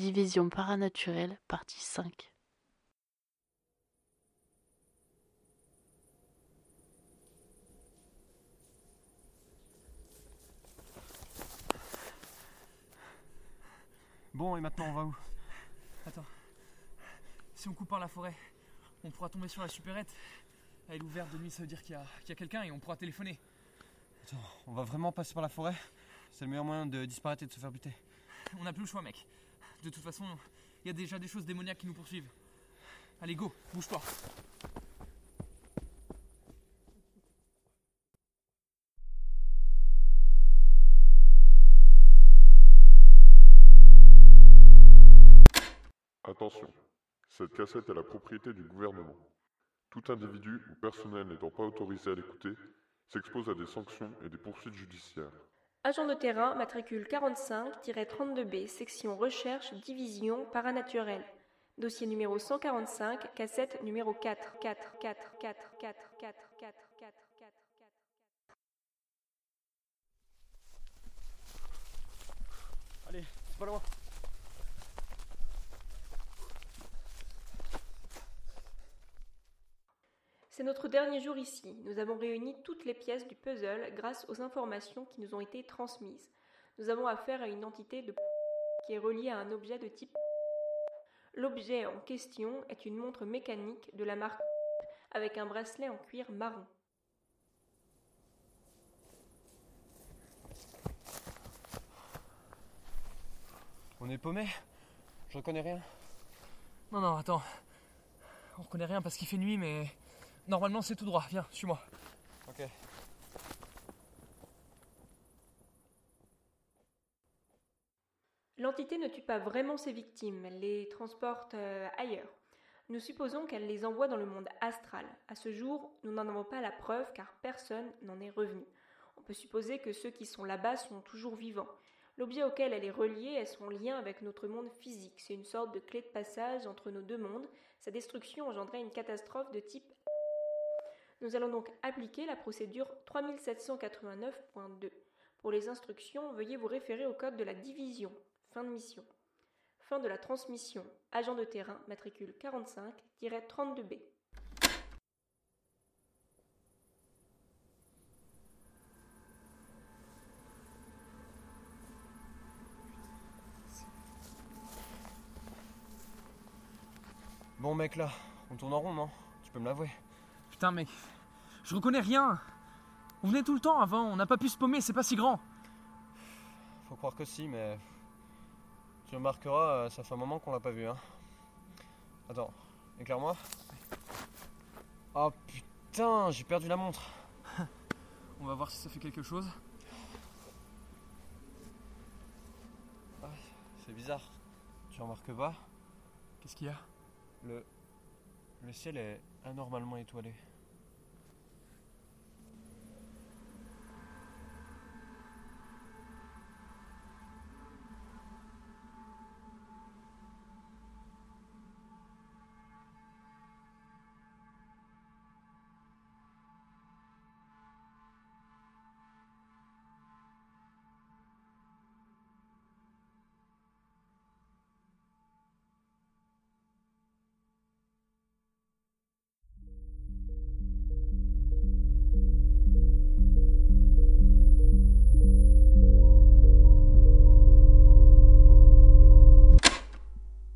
Division paranaturelle, partie 5. Bon, et maintenant on va où? Attends. Si on coupe par la forêt, on pourra tomber sur la supérette. Elle est ouverte de nuit, ça veut dire qu'il y a, qu'il y a quelqu'un et on pourra téléphoner. Attends, on va vraiment passer par la forêt? C'est le meilleur moyen de disparaître et de se faire buter. On n'a plus le choix, mec. De toute façon, il y a déjà des choses démoniaques qui nous poursuivent. Allez, go, bouge-toi. Attention, cette cassette est la propriété du gouvernement. Tout individu ou personnel n'étant pas autorisé à l'écouter s'expose à des sanctions et des poursuites judiciaires. Agent de terrain, matricule 45-32B, section recherche, division paranaturelle. Dossier numéro 145, cassette numéro 4. 4, 4, 4, 4, 4, 4, 4, 4, 4. Allez, c'est pas loin C'est notre dernier jour ici. Nous avons réuni toutes les pièces du puzzle grâce aux informations qui nous ont été transmises. Nous avons affaire à une entité de qui est reliée à un objet de type L'objet en question est une montre mécanique de la marque avec un bracelet en cuir marron. On est paumé? Je reconnais rien. Non, non, attends. On reconnaît rien parce qu'il fait nuit, mais normalement c'est tout droit. Viens, suis-moi. Ok. L'entité ne tue pas vraiment ses victimes, elle les transporte euh, ailleurs. Nous supposons qu'elle les envoie dans le monde astral. À ce jour, nous n'en avons pas la preuve car personne n'en est revenu. On peut supposer que ceux qui sont là-bas sont toujours vivants. L'objet auquel elle est reliée est son lien avec notre monde physique. C'est une sorte de clé de passage entre nos deux mondes. Sa destruction engendrait une catastrophe de type nous allons donc appliquer la procédure 3789.2. Pour les instructions, veuillez vous référer au code de la division. Fin de mission. Fin de la transmission. Agent de terrain, matricule 45-32B. Bon mec là, on tourne en rond non? Tu peux me l'avouer. Putain, mec. Je reconnais rien. On venait tout le temps avant, on n'a pas pu se paumer, c'est pas si grand. Faut croire que si, mais. Tu remarqueras, euh, ça fait un moment qu'on l'a pas vu, hein. Attends, éclaire-moi. Oh putain, j'ai perdu la montre. On va voir si ça fait quelque chose. Ah, c'est bizarre. Tu remarques pas Qu'est-ce qu'il y a? Le. Le ciel est anormalement étoilé.